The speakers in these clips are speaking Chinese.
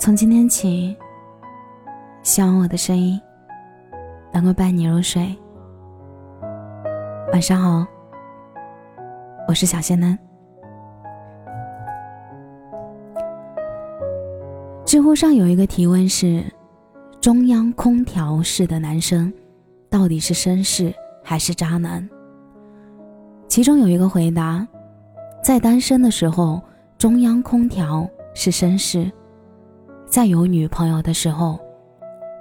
从今天起，希望我的声音能够伴你入睡。晚上好，我是小仙男。知乎上有一个提问是：中央空调式的男生到底是绅士还是渣男？其中有一个回答：在单身的时候，中央空调是绅士；在有女朋友的时候，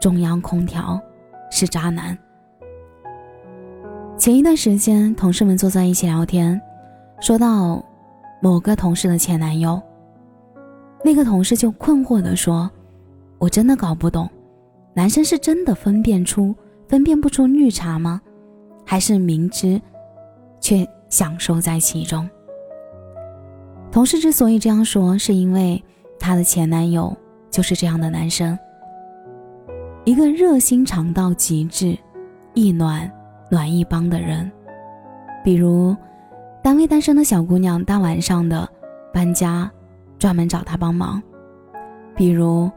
中央空调是渣男。前一段时间，同事们坐在一起聊天，说到某个同事的前男友。那个同事就困惑地说：“我真的搞不懂，男生是真的分辨出分辨不出绿茶吗？还是明知却享受在其中？”同事之所以这样说，是因为她的前男友就是这样的男生，一个热心肠到极致、一暖暖一帮的人。比如，单位单身的小姑娘大晚上的搬家。专门找他帮忙，比如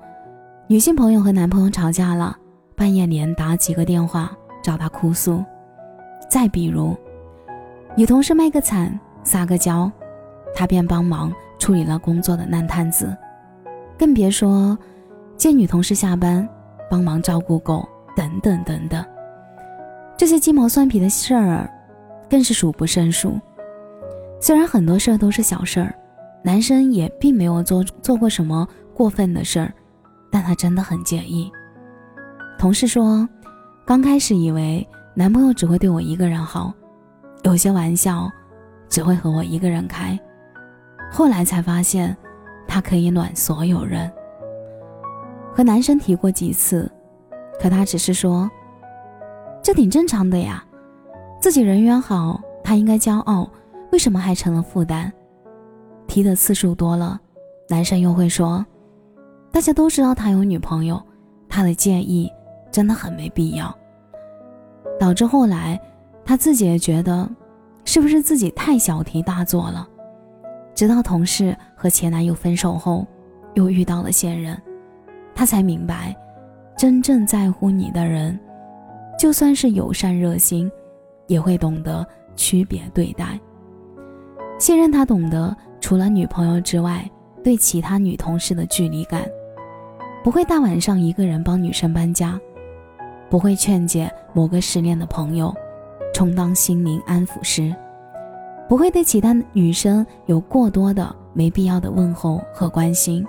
女性朋友和男朋友吵架了，半夜连打几个电话找他哭诉；再比如女同事卖个惨撒个娇，他便帮忙处理了工作的烂摊子。更别说见女同事下班帮忙照顾狗等等等等，这些鸡毛蒜皮的事儿更是数不胜数。虽然很多事儿都是小事儿。男生也并没有做做过什么过分的事儿，但他真的很介意。同事说，刚开始以为男朋友只会对我一个人好，有些玩笑只会和我一个人开，后来才发现他可以暖所有人。和男生提过几次，可他只是说，这挺正常的呀，自己人缘好，他应该骄傲，为什么还成了负担？提的次数多了，男生又会说：“大家都知道他有女朋友，他的介意真的很没必要。”导致后来他自己也觉得，是不是自己太小题大做了？直到同事和前男友分手后，又遇到了现任，他才明白，真正在乎你的人，就算是友善热心，也会懂得区别对待。现任他懂得。除了女朋友之外，对其他女同事的距离感，不会大晚上一个人帮女生搬家，不会劝解某个失恋的朋友，充当心灵安抚师，不会对其他女生有过多的没必要的问候和关心，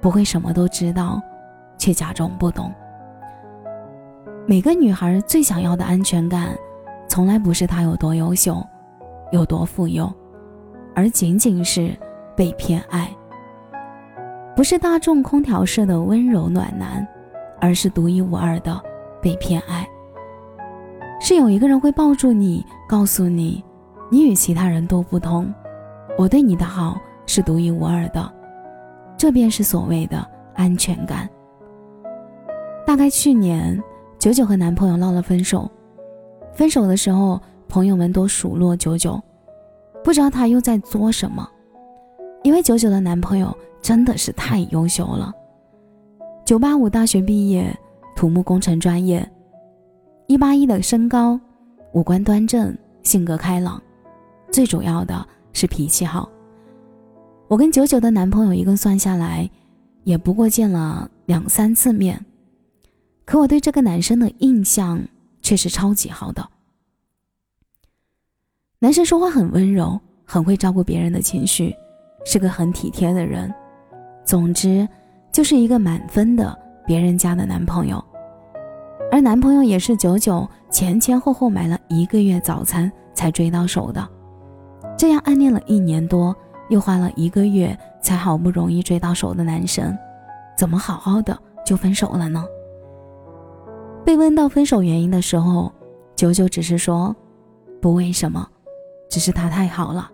不会什么都知道，却假装不懂。每个女孩最想要的安全感，从来不是他有多优秀，有多富有。而仅仅是被偏爱，不是大众空调式的温柔暖男，而是独一无二的被偏爱。是有一个人会抱住你，告诉你，你与其他人都不同，我对你的好是独一无二的，这便是所谓的安全感。大概去年，九九和男朋友闹了分手，分手的时候，朋友们都数落九九。不知道他又在作什么，因为九九的男朋友真的是太优秀了，九八五大学毕业，土木工程专业，一八一的身高，五官端正，性格开朗，最主要的是脾气好。我跟九九的男朋友一共算下来，也不过见了两三次面，可我对这个男生的印象却是超级好的。男生说话很温柔，很会照顾别人的情绪，是个很体贴的人。总之，就是一个满分的别人家的男朋友。而男朋友也是九九前前后后买了一个月早餐才追到手的。这样暗恋了一年多，又花了一个月才好不容易追到手的男生，怎么好好的就分手了呢？被问到分手原因的时候，九九只是说：“不为什么。”只是他太好了，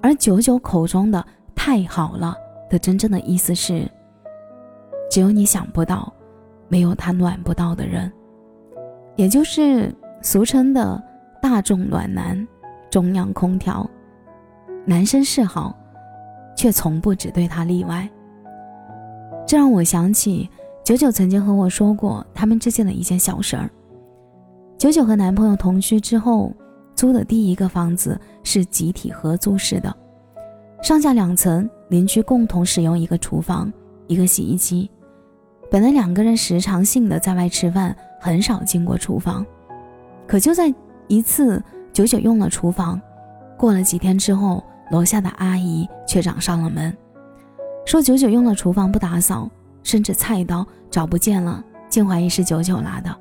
而九九口中的“太好了”的真正的意思是，只有你想不到，没有他暖不到的人，也就是俗称的大众暖男、中央空调。男生是好，却从不只对他例外。这让我想起九九曾经和我说过他们之间的一件小事儿。九九和男朋友同居之后，租的第一个房子是集体合租式的，上下两层，邻居共同使用一个厨房、一个洗衣机。本来两个人时常性的在外吃饭，很少进过厨房。可就在一次，九九用了厨房，过了几天之后，楼下的阿姨却找上了门，说九九用了厨房不打扫，甚至菜刀找不见了，竟怀疑是九九拿的。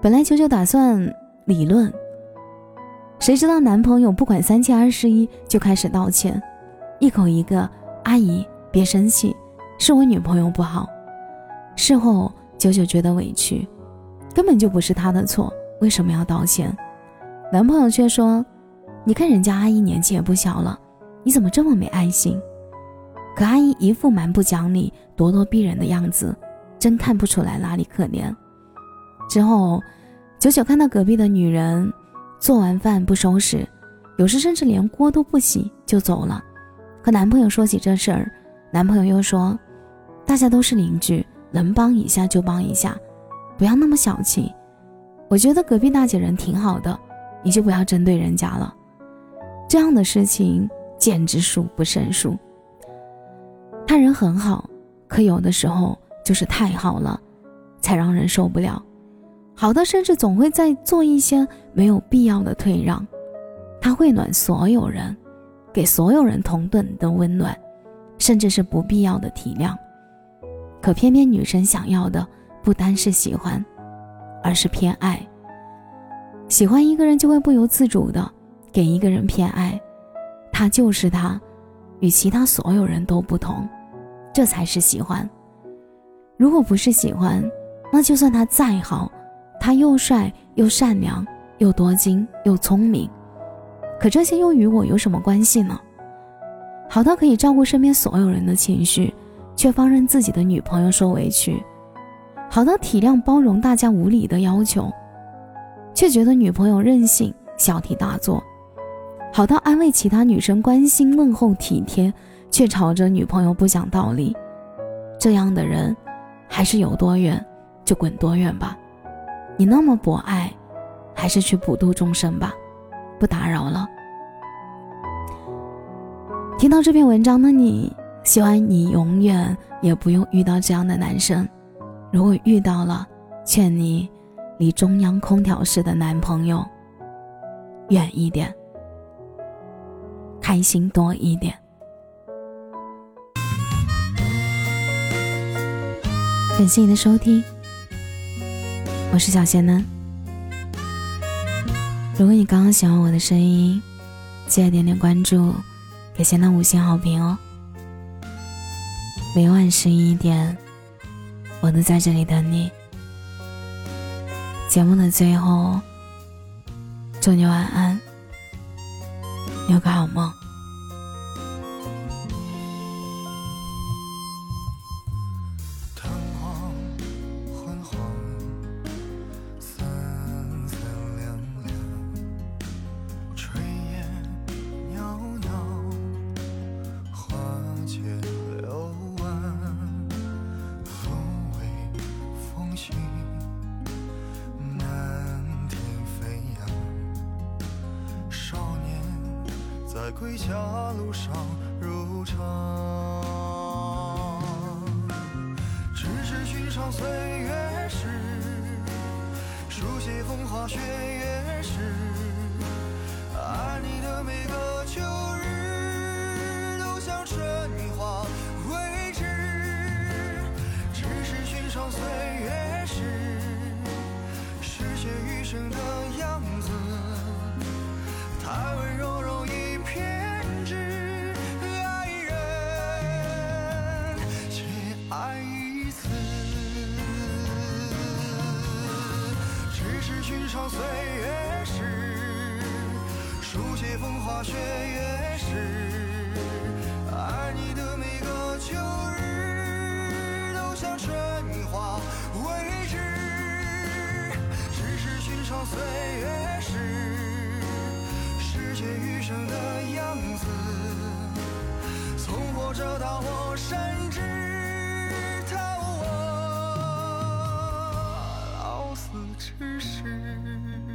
本来九九打算理论，谁知道男朋友不管三七二十一就开始道歉，一口一个阿姨别生气，是我女朋友不好。事后九九觉得委屈，根本就不是他的错，为什么要道歉？男朋友却说：“你看人家阿姨年纪也不小了，你怎么这么没爱心？”可阿姨一副蛮不讲理、咄咄逼人的样子，真看不出来哪里可怜。之后，九九看到隔壁的女人做完饭不收拾，有时甚至连锅都不洗就走了。和男朋友说起这事儿，男朋友又说：“大家都是邻居，能帮一下就帮一下，不要那么小气。我觉得隔壁大姐人挺好的，你就不要针对人家了。”这样的事情简直数不胜数。他人很好，可有的时候就是太好了，才让人受不了。好的，甚至总会在做一些没有必要的退让。他会暖所有人，给所有人同等的温暖，甚至是不必要的体谅。可偏偏女生想要的不单是喜欢，而是偏爱。喜欢一个人就会不由自主的给一个人偏爱，他就是他，与其他所有人都不同，这才是喜欢。如果不是喜欢，那就算他再好。他又帅又善良又多金又聪明，可这些又与我有什么关系呢？好到可以照顾身边所有人的情绪，却放任自己的女朋友受委屈；好到体谅包容大家无理的要求，却觉得女朋友任性小题大做；好到安慰其他女生关心问候体贴，却吵着女朋友不讲道理。这样的人，还是有多远就滚多远吧。你那么博爱，还是去普度众生吧，不打扰了。听到这篇文章的你，希望你永远也不用遇到这样的男生。如果遇到了，劝你离中央空调式的男朋友远一点，开心多一点。感谢你的收听。我是小贤呢。如果你刚刚喜欢我的声音，记得点点关注，给贤男五星好评哦。每晚十一点，我都在这里等你。节目的最后，祝你晚安，有个好梦。在归家路上如常，只是寻常岁月诗，书写风花雪月事，爱你的每个秋是寻常岁月事，书写风花雪月事，爱你的每个秋日都像春花未知，只是寻常岁月事。世界余生的样子，从活着到我深知。只是。